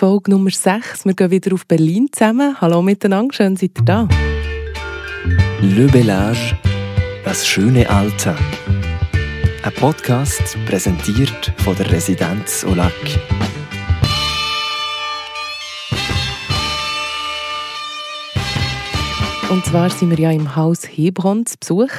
Folge Nummer 6. Wir gehen wieder auf Berlin zusammen. Hallo miteinander, schön seid ihr da. Le Bellage, das schöne Alter. Ein Podcast präsentiert von der Residenz Olac. Und zwar sind wir ja im Haus Hebron zu Besuch.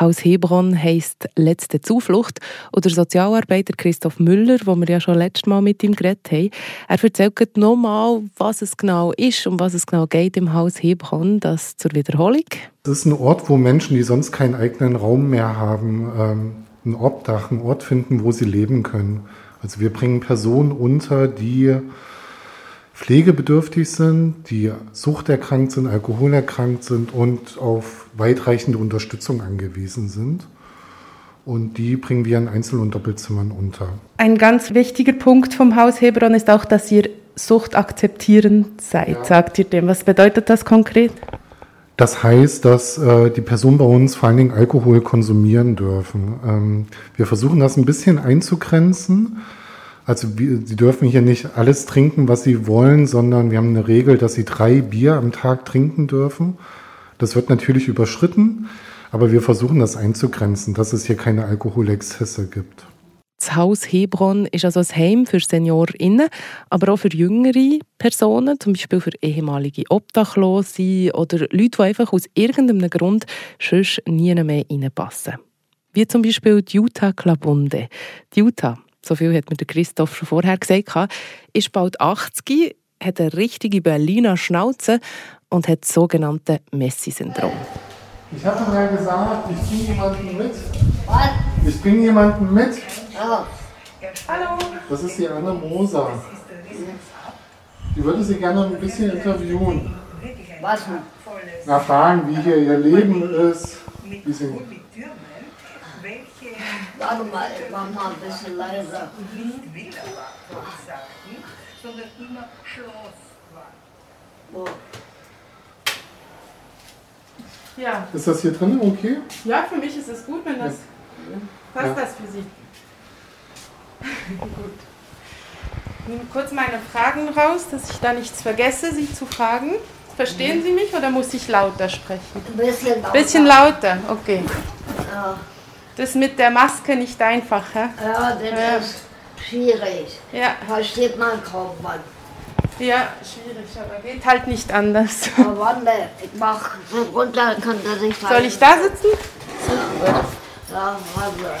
Haus Hebron heisst «Letzte Zuflucht». Und der Sozialarbeiter Christoph Müller, wo wir ja schon letztes Mal mit ihm geredet haben, er erzählt nochmal, was es genau ist und was es genau geht im Haus Hebron. Das zur Wiederholung. Das ist ein Ort, wo Menschen, die sonst keinen eigenen Raum mehr haben, ähm, ein Obdach, einen Ort finden, wo sie leben können. Also wir bringen Personen unter, die pflegebedürftig sind, die suchterkrankt sind, alkoholerkrankt sind und auf weitreichende Unterstützung angewiesen sind. Und die bringen wir in Einzel- und Doppelzimmern unter. Ein ganz wichtiger Punkt vom Haus Hebron ist auch, dass ihr suchtakzeptierend seid. Ja. Sagt ihr dem? Was bedeutet das konkret? Das heißt, dass äh, die Personen bei uns vor allen Dingen Alkohol konsumieren dürfen. Ähm, wir versuchen das ein bisschen einzugrenzen. Also sie dürfen hier nicht alles trinken, was sie wollen, sondern wir haben eine Regel, dass sie drei Bier am Tag trinken dürfen. Das wird natürlich überschritten, aber wir versuchen das einzugrenzen, dass es hier keine Alkoholexzesse gibt. Das Haus Hebron ist also ein Heim für SeniorInnen, aber auch für jüngere Personen, zum Beispiel für ehemalige Obdachlose oder Leute, die einfach aus irgendeinem Grund sonst nie mehr reinpassen. Wie zum Beispiel die Jutta Klabunde. Die Jutta so viel hat mir der Christoph schon vorher gesagt, ist bald 80, hat eine richtige Berliner Schnauze und hat das sogenannte Messi-Syndrom. Ich habe mal gesagt, ich bringe jemanden mit. Was? Ich bringe jemanden mit. Hallo. Das ist die Anna Moser. Die würde Sie gerne ein bisschen interviewen. Was? Erfahren, wie hier Ihr Leben ist. Wie Sie Warte mal, ich mach mal ein bisschen leiser. Nicht wieder sagten, sondern immer Schloss Wo? Ja. Ist das hier drin okay? Ja, für mich ist es gut, wenn das. Passt ja. das für Sie? gut. Ich nehme kurz meine Fragen raus, dass ich da nichts vergesse, Sie zu fragen. Verstehen Sie mich oder muss ich lauter sprechen? Ein bisschen lauter. Bisschen lauter, okay. Ja. Das mit der Maske nicht einfach, hä? Ja, das Ja. ist schwierig. Ja, Versteht man kaum was. ja, schwierig, aber geht halt nicht anders. Aber warte, ich mach so runter, kann er sich Soll ich da sitzen? Ja, warte.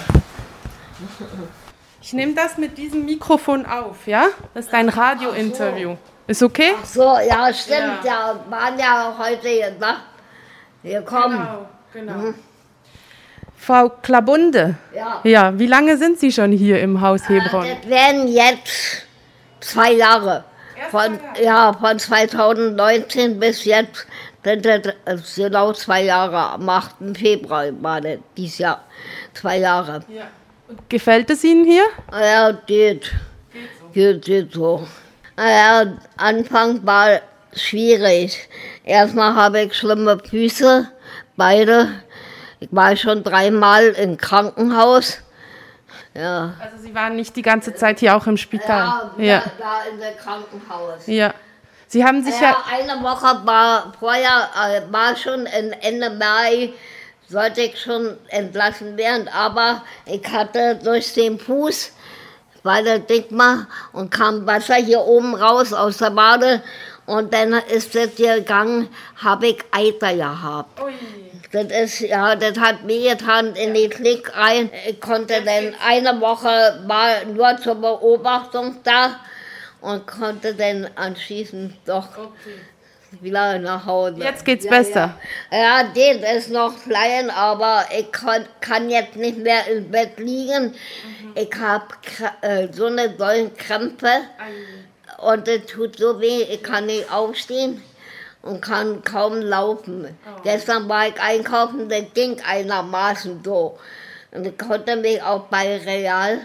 Ich nehme das mit diesem Mikrofon auf, ja? Das ist ein Radiointerview. Ist okay? Ach so, ja, stimmt, ja. Waren ja heute gesagt. Wir kommen. genau. genau. Frau Klabunde, Ja. ja, wie lange sind Sie schon hier im Haus Hebron? Das werden jetzt zwei Jahre. Von, ja, von 2019 bis jetzt sind das genau zwei Jahre. Am 8. Februar war das dieses Jahr. Zwei Jahre. Ja. Gefällt es Ihnen hier? Ja, geht. Geht, geht so. Naja, Anfang war schwierig. Erstmal habe ich schlimme Füße, beide. Ich war schon dreimal im Krankenhaus. Ja. Also Sie waren nicht die ganze Zeit hier auch im Spital. Ja, ja. Da, in der Krankenhaus. ja. Sie haben sich ja, Ja, eine Woche war vorher, äh, war schon in Ende Mai, sollte ich schon entlassen werden, aber ich hatte durch den Fuß, war der Dickma und kam Wasser hier oben raus aus der Bade und dann ist das gegangen, habe ich Eiter gehabt. Ui. Das ist, ja, das hat mir getan in die Klick rein. Ich konnte dann eine Woche war nur zur Beobachtung da und konnte dann anschließend doch wieder nach Hause. Jetzt geht's ja, besser. Ja, ja den ist noch klein, aber ich kann, kann jetzt nicht mehr im Bett liegen. Ich habe äh, so eine dollen Krämpfe und es tut so weh, ich kann nicht aufstehen und kann kaum laufen. Gestern war ich einkaufen, das ging einigermaßen so. Und ich konnte mich auch bei Real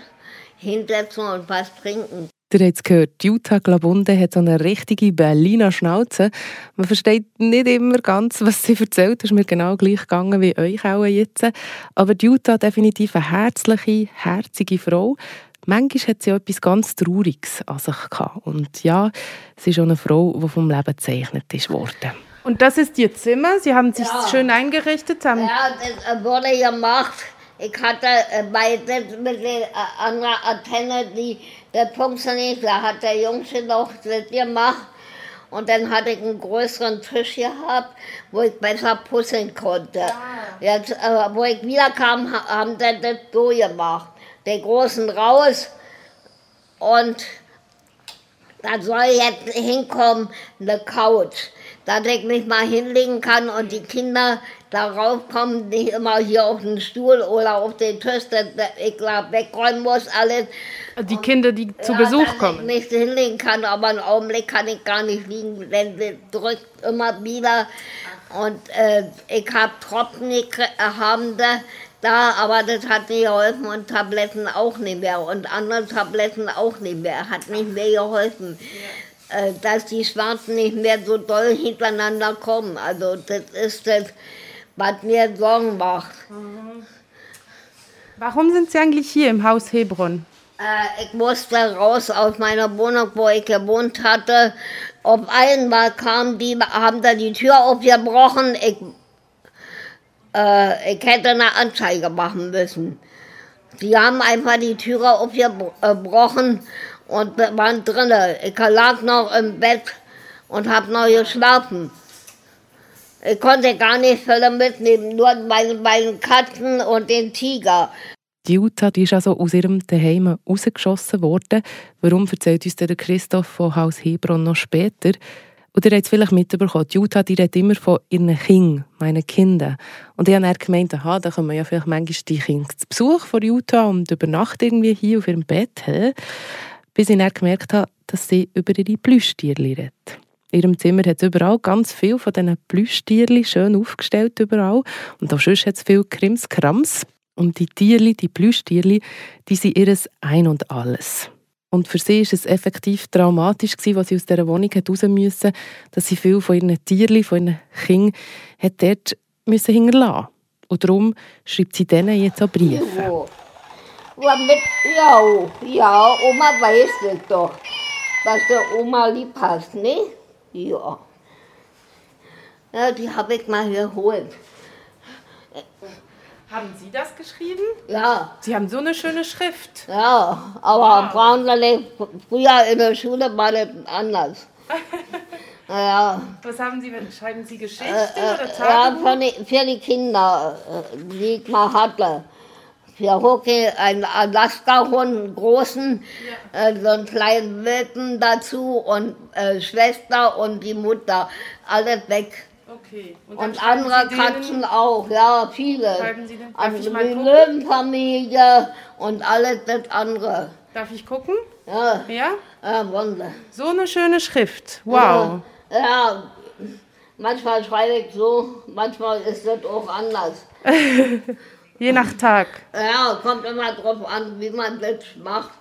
hinsetzen und was trinken. Ihr habt es gehört, Jutta Glabunde hat so eine richtige Berliner Schnauze. Man versteht nicht immer ganz, was sie erzählt. Das ist mir genau gleich gegangen wie euch auch jetzt. Aber Jutta definitiv eine herzliche, herzige Frau. Manchmal hat sie auch etwas ganz Trauriges an sich gehabt. Und ja, sie ist auch eine Frau, die vom Leben gezeichnet ist worden. Und das ist Ihr Zimmer? Sie haben sich Ja. schön eingerichtet? Haben Ja, das äh, wurde gemacht. Ich hatte äh, bei das mit der äh, anderen Antenne, die, das funktioniert, da hat der Jungsche noch das gemacht. Und dann hatte ich einen größeren Tisch gehabt, wo ich besser puzzeln konnte. Jetzt, äh, wo ich wiederkam, ha- haben sie das so gemacht. Den großen raus und da soll jetzt hinkommen eine Couch, dass ich mich mal hinlegen kann und die Kinder darauf kommen, nicht immer hier auf den Stuhl oder auf den Tisch, dass ich da wegräumen muss, alles. die Kinder, die zu Ja, Besuch dass kommen? Ich mich hinlegen kann, aber einen Augenblick kann ich gar nicht liegen, denn sie drückt immer wieder. Und äh, ich habe Tropfen gekrie- äh, haben da, da, aber das hat nicht geholfen und Tabletten auch nicht mehr und andere Tabletten auch nicht mehr, hat nicht mehr geholfen. Äh, dass die Schwarzen nicht mehr so doll hintereinander kommen. Also das ist das, was mir Sorgen macht. Warum sind Sie eigentlich hier im Haus Hebron? Äh, ich musste raus aus meiner Wohnung, wo ich gewohnt hatte. Auf einmal kamen die, haben da die Tür aufgebrochen. Ich, äh, ich hätte eine Anzeige machen müssen. Die haben einfach die Tür aufgebrochen und waren drinnen. Ich lag noch im Bett und habe noch geschlafen. Ich konnte gar nicht viele mitnehmen, nur meine beiden Katzen und den Tiger. Die Jutta die ist also aus ihrem Daheim rausgeschossen worden. Warum erzählt uns der Christoph von Haus Hebron noch später? Und ihr habt es vielleicht mitbekommen, die Jutta die redet immer von ihren Kindern, meinen Kindern. Und ich habe dann gemeint, aha, da kommen ja vielleicht manchmal die Kinder zu Besuch von Jutta und übernachten irgendwie hier auf ihrem Bett. Hä? Bis ich dann gemerkt habe, dass sie über ihre Plüschtierchen redet. In ihrem Zimmer hat überall ganz viel von diesen Plüschtierchen schön aufgestellt überall. Und auch sonst hat es viel Krimskrams. Und die Tierli, die Plüschtierli, die sind ihres Ein und Alles. Und für sie ist es effektiv traumatisch gewesen, als sie aus dieser Wohnung raus musste, dass sie viel von ihren Tierli, von ihren Kindern, dort müssen hinterlassen Und darum schreibt sie denen jetzt auch Briefe. Ja, ja, ja, Oma weiß das doch, dass der Oma lieb hast, ne? Ja. Ja, die habe ich mal geholt. Haben Sie das geschrieben? Ja, Sie haben so eine schöne Schrift. ja, aber Braunlande, früher in der Schule war das anders. Ja, Was haben Sie, schreiben Sie Geschichten äh, oder ja Tagebuch? für, die, für die Kinder, äh, die ich mal hatte. Für Hockey, ein Alaska-Hund, einen großen, äh, so einen kleinen Welpen dazu und äh, Schwester und die Mutter. Alles weg. Okay. Und schreiben andere Katzen auch, ja, viele. Schreiben Sie denn? Darf Also die? Löwenfamilie und alles das andere. Darf ich gucken? Ja, Ja? ja Wunder. So eine schöne Schrift. Wow. Ja, manchmal schreibe ich so, manchmal ist das auch anders. Je nach Tag. Ja, kommt immer drauf an, wie man das macht.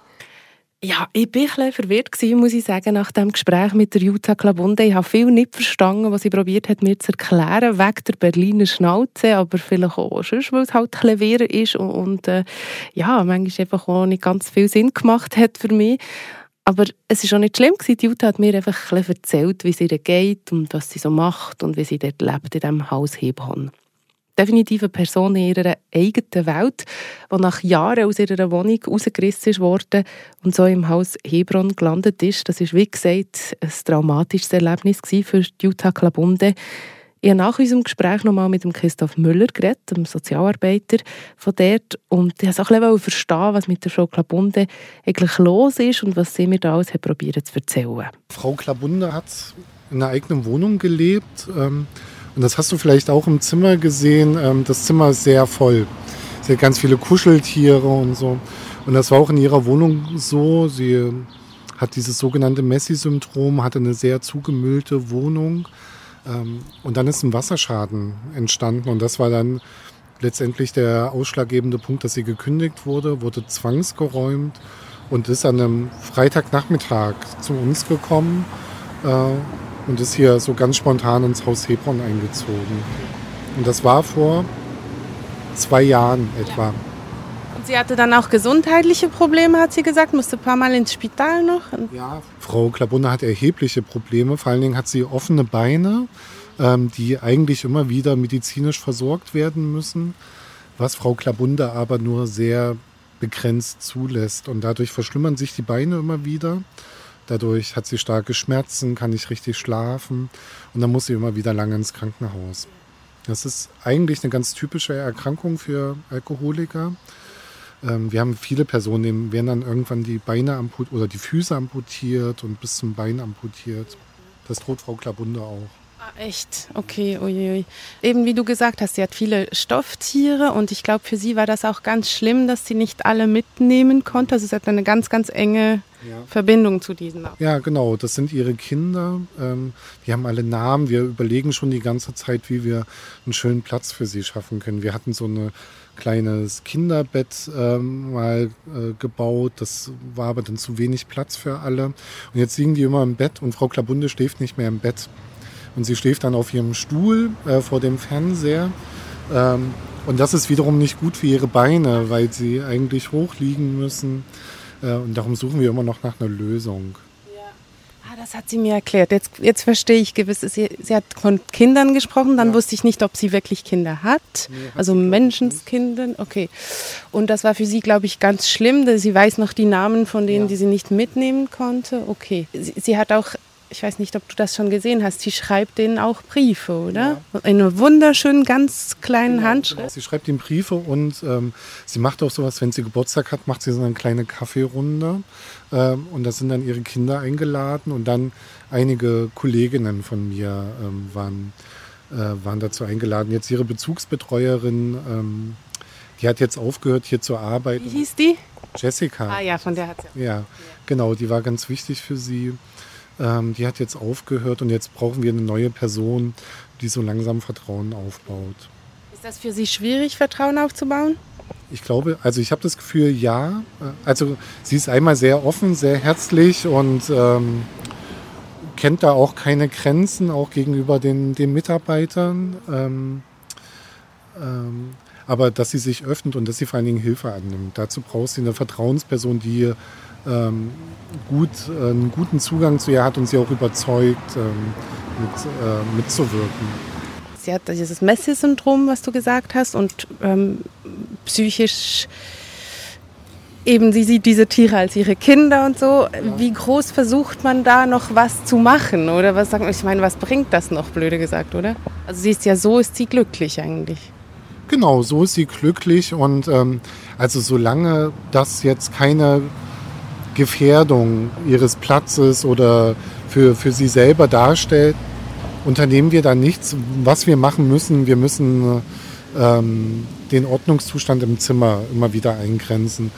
Ja, ich war ein verwirrt, gewesen, muss ich sagen, nach dem Gespräch mit der Jutta Klabunde. Ich habe viel nicht verstanden, was sie probiert hat, mir zu erklären, wegen der Berliner Schnauze, aber vielleicht auch sonst, weil es halt clever ist und, und äh, ja, manchmal einfach auch nicht ganz viel Sinn gemacht hat für mich. Aber es ist auch nicht schlimm gewesen. Die Jutta hat mir einfach ein erzählt, wie es ihr geht und was sie so macht und wie sie dort lebt in diesem Haus Hebron definitiv eine Person in ihrer eigenen Welt, die nach Jahren aus ihrer Wohnung rausgerissen worden und so im Haus Hebron gelandet ist. Das ist, wie gesagt, ein traumatisches Erlebnis für Jutta Klabunde. Ich habe nach unserem Gespräch nochmal mit dem Christoph Müller geredet, dem Sozialarbeiter von dort. Und ich wollte auch ein verstehen, was mit der Frau Klabunde eigentlich los ist und was sie mir da alles probiert zu erzählen. Frau Klabunde hat in einer eigenen Wohnung gelebt. Ähm, und das hast du vielleicht auch im Zimmer gesehen. Ähm, das Zimmer ist sehr voll. Sie hat ganz viele Kuscheltiere und so. Und das war auch in ihrer Wohnung so. Sie hat dieses sogenannte Messi-Syndrom, hatte eine sehr zugemüllte Wohnung. Ähm, und dann ist ein Wasserschaden entstanden. Und das war dann letztendlich der ausschlaggebende Punkt, dass sie gekündigt wurde, wurde zwangsgeräumt und ist an einem Freitagnachmittag zu uns gekommen äh, und ist hier so ganz spontan ins Haus Hebron eingezogen. Und das war vor zwei Jahren etwa. Und Sie hatte dann auch gesundheitliche Probleme, hat sie gesagt, musste ein paar Mal ins Spital noch. Ja, Frau Klabunde hat erhebliche Probleme. Vor allen Dingen hat sie offene Beine, ähm, die eigentlich immer wieder medizinisch versorgt werden müssen, was Frau Klabunde aber nur sehr begrenzt zulässt. Und dadurch verschlimmern sich die Beine immer wieder. Dadurch hat sie starke Schmerzen, kann nicht richtig schlafen und dann muss sie immer wieder lange ins Krankenhaus. Das ist eigentlich eine ganz typische Erkrankung für Alkoholiker. Ähm, wir haben viele Personen, denen werden dann irgendwann die Beine amputiert oder die Füße amputiert und bis zum Bein amputiert. Das droht Frau Klabunde auch. Ah, echt? Okay, uiui. Eben wie du gesagt hast, sie hat viele Stofftiere und ich glaube, für sie war das auch ganz schlimm, dass sie nicht alle mitnehmen konnte. Also sie hat eine ganz, ganz enge Ja. Verbindung zu diesen auch. Ja, genau. Das sind ihre Kinder. Ähm, die haben alle Namen. Wir überlegen schon die ganze Zeit, wie wir einen schönen Platz für sie schaffen können. Wir hatten so ein kleines Kinderbett ähm, mal äh, gebaut. Das war aber dann zu wenig Platz für alle. Und jetzt liegen die immer im Bett und Frau Klabunde schläft nicht mehr im Bett. Und sie schläft dann auf ihrem Stuhl äh, vor dem Fernseher. Ähm, und das ist wiederum nicht gut für ihre Beine, weil sie eigentlich hochliegen müssen. Äh, und darum suchen wir immer noch nach einer Lösung. Ah, das hat sie mir erklärt. Jetzt, jetzt verstehe ich gewiss. Sie, sie hat von Kindern gesprochen, dann Ja. wusste ich nicht, ob sie wirklich Kinder hat. Nee, hat also Menschenskindern. Okay. Und das war für sie, glaube ich, ganz schlimm. dass Sie weiß noch die Namen von denen, Ja. die sie nicht mitnehmen konnte. Okay. Sie, sie hat auch, ich weiß nicht, ob du das schon gesehen hast, sie schreibt denen auch Briefe, oder? In einer wunderschönen, ganz kleinen Handschrift. Sie schreibt ihm Briefe und ähm, sie macht auch sowas, wenn sie Geburtstag hat, macht sie so eine kleine Kaffeerunde. Ähm, und da sind dann ihre Kinder eingeladen und dann einige Kolleginnen von mir ähm, waren, äh, waren dazu eingeladen. Jetzt ihre Bezugsbetreuerin, ähm, die hat jetzt aufgehört, hier zu Wie arbeiten. hieß die? Jessica. Ah ja, von der hat sie. Ja, genau, die war ganz wichtig für sie. Ähm, die hat jetzt aufgehört und jetzt brauchen wir eine neue Person, die so langsam Vertrauen aufbaut. Ist das für sie schwierig, Vertrauen aufzubauen? Ich glaube, also ich habe das Gefühl, ja. Also sie ist einmal sehr offen, sehr herzlich und ähm, kennt da auch keine Grenzen, auch gegenüber den, den Mitarbeitern. Ähm, ähm, aber dass sie sich öffnet und dass sie vor allen Dingen Hilfe annimmt. Dazu braucht sie eine Vertrauensperson, die ähm, gut, äh, einen guten Zugang zu ihr hat und sie auch überzeugt, ähm, mit, äh, mitzuwirken. Sie hat dieses Messi-Syndrom, was du gesagt hast, und ähm, psychisch eben, sie sieht diese Tiere als ihre Kinder und so. Wie groß versucht man da noch was zu machen? Oder was sagt man? Ich meine, was bringt das noch, blöde gesagt, oder? Also sie ist ja so, ist sie glücklich eigentlich. Genau, so ist sie glücklich und ähm, also solange das jetzt keine Gefährdung ihres Platzes oder für, für sie selber darstellt, unternehmen wir da nichts. Was wir machen müssen, wir müssen ähm, den Ordnungszustand im Zimmer immer wieder eingrenzen.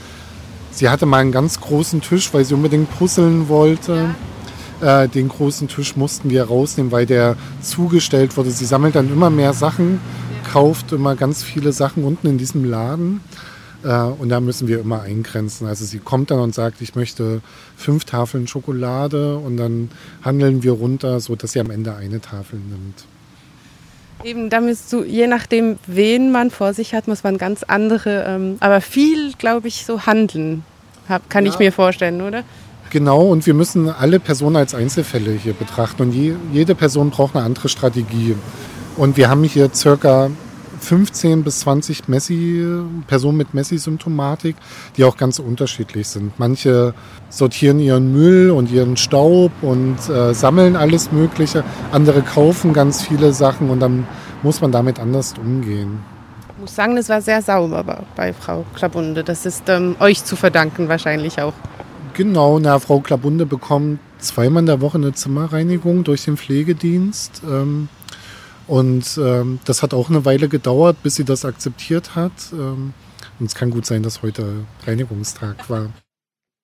Sie hatte mal einen ganz großen Tisch, weil sie unbedingt puzzeln wollte. Äh, den großen Tisch mussten wir rausnehmen, weil der zugestellt wurde. Sie sammelt dann immer mehr Sachen, kauft immer ganz viele Sachen unten in diesem Laden. Äh, und da müssen wir immer eingrenzen. Also sie kommt dann und sagt, ich möchte fünf Tafeln Schokolade und dann handeln wir runter, sodass sie am Ende eine Tafel nimmt. Eben, da müsst du, je nachdem, wen man vor sich hat, muss man ganz andere, ähm, aber viel, glaube ich, so handeln. Hab, kann ich mir vorstellen, oder? Genau, und wir müssen alle Personen als Einzelfälle hier betrachten. Und je, jede Person braucht eine andere Strategie. Und wir haben hier circa 15 bis 20 Messi, Personen mit Messi-Symptomatik, die auch ganz unterschiedlich sind. Manche sortieren ihren Müll und ihren Staub und äh, sammeln alles Mögliche. Andere kaufen ganz viele Sachen und dann muss man damit anders umgehen. Ich muss sagen, das war sehr sauber bei- bei Frau Klabunde. Das ist ähm, euch zu verdanken wahrscheinlich auch. Genau, na, Frau Klabunde bekommt zweimal in der Woche eine Zimmerreinigung durch den Pflegedienst. Ähm, und ähm, das hat auch eine Weile gedauert, bis sie das akzeptiert hat. Ähm, und es kann gut sein, dass heute Reinigungstag war.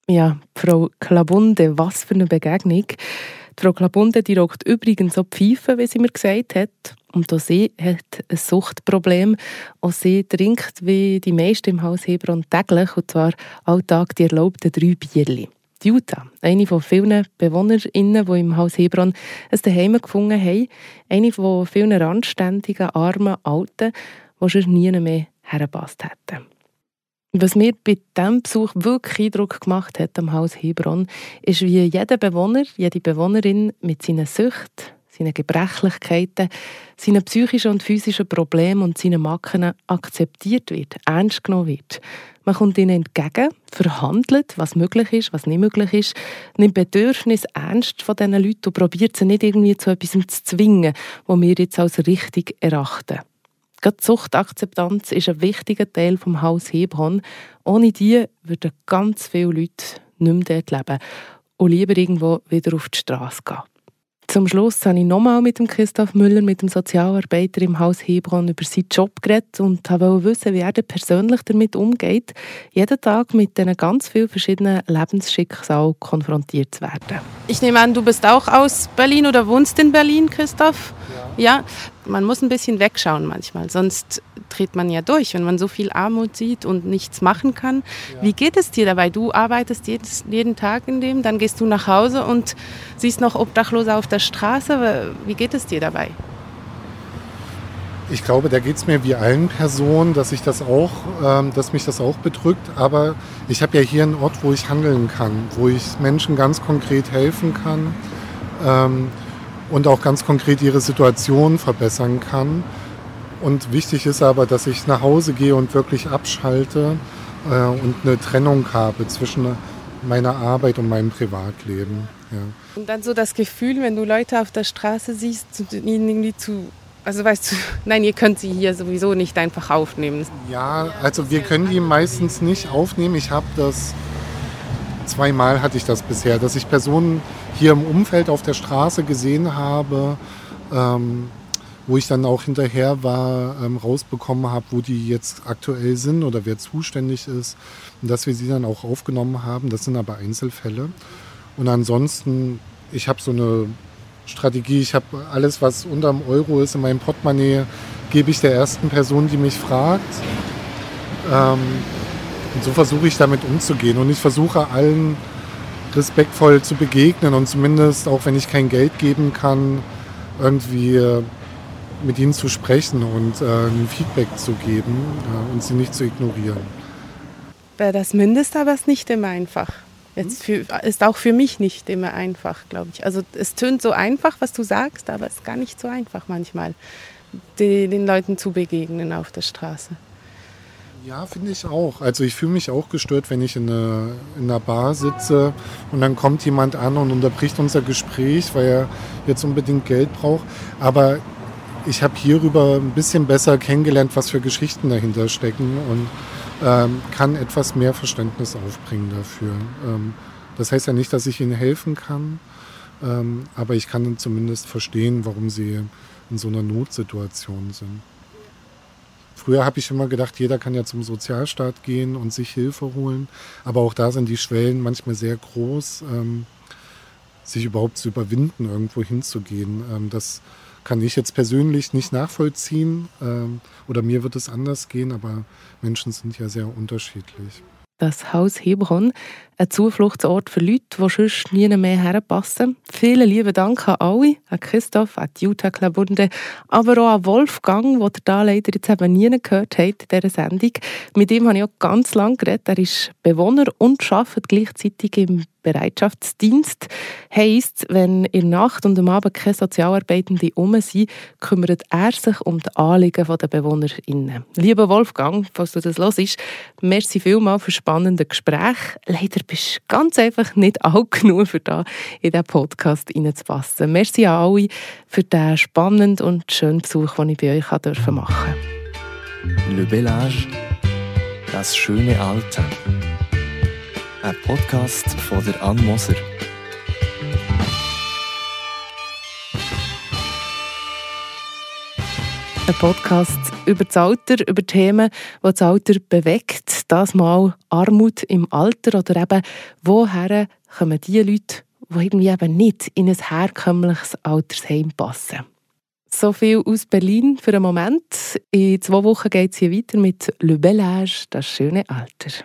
Ja, Frau Klabunde, was für eine Begegnung. Die Frau Klabunde, die raucht übrigens auch Pfeife, wie sie mir gesagt hat. Und auch sie hat ein Suchtproblem. Auch sie trinkt wie die meisten im Haus Hebron täglich, und zwar alltag die erlaubten drei Bierli. Jutta, eine von vielen BewohnerInnen, die im Haus Hebron ein Zuhause gefunden haben. Eine von vielen randständigen, armen Alten, die schon nie mehr hergepasst hätten. Was mir bei diesem Besuch wirklich Eindruck gemacht hat am Haus Hebron, ist, wie jeder Bewohner, jede Bewohnerin mit seinen Süchten, seinen Gebrechlichkeiten, seinen psychischen und physischen Problemen und seinen Macken akzeptiert wird, ernst genommen wird. Man kommt ihnen entgegen, verhandelt, was möglich ist, was nicht möglich ist, nimmt Bedürfnis ernst von diesen Leuten und probiert sie nicht irgendwie zu etwas zu zwingen, was wir jetzt als richtig erachten. Gerade Suchtakzeptanz ist ein wichtiger Teil vom Haus Hebron. Ohne die würden ganz viele Leute nicht mehr dort leben und lieber irgendwo wieder auf die Straße gehen. Zum Schluss habe ich nochmal mit dem Christoph Müller, mit dem Sozialarbeiter im Haus Hebron, über seinen Job geredet und wollte wissen, wie er persönlich damit umgeht, jeden Tag mit diesen ganz vielen verschiedenen Lebensschicksalen konfrontiert zu werden. Ich nehme an, du bist auch aus Berlin oder wohnst in Berlin, Christoph? Ja. Ja. Man muss ein bisschen wegschauen manchmal, sonst dreht man ja durch, wenn man so viel Armut sieht und nichts machen kann. Ja. Wie geht es dir dabei? Du arbeitest jedes, jeden Tag in dem, dann gehst du nach Hause und siehst noch Obdachlose auf der Straße. Wie geht es dir dabei? Ich glaube, da geht es mir wie allen Personen, dass ich das auch, ähm, dass mich das auch bedrückt. Aber ich habe ja hier einen Ort, wo ich handeln kann, wo ich Menschen ganz konkret helfen kann. Ähm, und auch ganz konkret ihre Situation verbessern kann. Und wichtig ist aber, dass ich nach Hause gehe und wirklich abschalte äh, und eine Trennung habe zwischen meiner Arbeit und meinem Privatleben. Ja. Und dann so das Gefühl, wenn du Leute auf der Straße siehst, ihnen irgendwie zu also weißt du, nein, ihr könnt sie hier sowieso nicht einfach aufnehmen. Ja, also wir können die meistens nicht aufnehmen. Ich habe das zweimal hatte ich das bisher, dass ich Personen hier im Umfeld auf der Straße gesehen habe, ähm, wo ich dann auch hinterher war, ähm, rausbekommen habe, wo die jetzt aktuell sind oder wer zuständig ist und dass wir sie dann auch aufgenommen haben. Das sind aber Einzelfälle. Und ansonsten, ich habe so eine Strategie, ich habe alles, was unter dem Euro ist in meinem Portemonnaie, gebe ich der ersten Person, die mich fragt. Ähm, und so versuche ich damit umzugehen. Und ich versuche allen respektvoll zu begegnen und zumindest, auch wenn ich kein Geld geben kann, irgendwie äh, mit ihnen zu sprechen und äh, ein Feedback zu geben äh, und sie nicht zu ignorieren. Das Mindeste aber ist nicht immer einfach. Jetzt für, ist auch für mich nicht immer einfach, glaube ich. Also es tönt so einfach, was du sagst, aber es ist gar nicht so einfach manchmal, die, den Leuten zu begegnen auf der Straße. Ja, finde ich auch. Also ich fühle mich auch gestört, wenn ich in, eine, in einer Bar sitze und dann kommt jemand an und unterbricht unser Gespräch, weil er jetzt unbedingt Geld braucht. Aber ich habe hierüber ein bisschen besser kennengelernt, was für Geschichten dahinter stecken und ähm, kann etwas mehr Verständnis aufbringen dafür. Ähm, das heißt ja nicht, dass ich ihnen helfen kann, ähm, aber ich kann zumindest verstehen, warum sie in so einer Notsituation sind. Früher habe ich immer gedacht, jeder kann ja zum Sozialstaat gehen und sich Hilfe holen. Aber auch da sind die Schwellen manchmal sehr groß, ähm, sich überhaupt zu überwinden, irgendwo hinzugehen. Ähm, das kann ich jetzt persönlich nicht nachvollziehen. Ähm, oder mir wird es anders gehen, aber Menschen sind ja sehr unterschiedlich. Das Haus Hebron, ein Zufluchtsort für Leute, die sonst nie mehr herpassen. Vielen lieben Dank an alle, an Christoph, an Jutta Klabunde, aber auch an Wolfgang, den ihr da leider jetzt eben nie gehört habt in dieser Sendung. Mit ihm habe ich auch ganz lange geredet. Er ist Bewohner und arbeitet gleichzeitig im Bereitschaftsdienst heisst, wenn in der Nacht und am Abend keine Sozialarbeitenden um sind, kümmert er sich um die Anliegen der BewohnerInnen. Lieber Wolfgang, falls du das hörst, merci vielmals für spannende Gespräch. Leider bist du ganz einfach nicht alt genug, für da in diesen Podcast reinzupassen. Merci an alle für den spannenden und schönen Besuch, den ich bei euch machen durfte. Le Bellage, das schöne Alter ein Podcast von der Ann Moser. Ein Podcast über das Alter, über Themen, die das Alter bewegt. Das mal Armut im Alter oder eben, woher kommen die Leute, die irgendwie eben nicht in ein herkömmliches Altersheim passen. So viel aus Berlin für einen Moment. In zwei Wochen geht es hier weiter mit Le Bel Âge, das schöne Alter.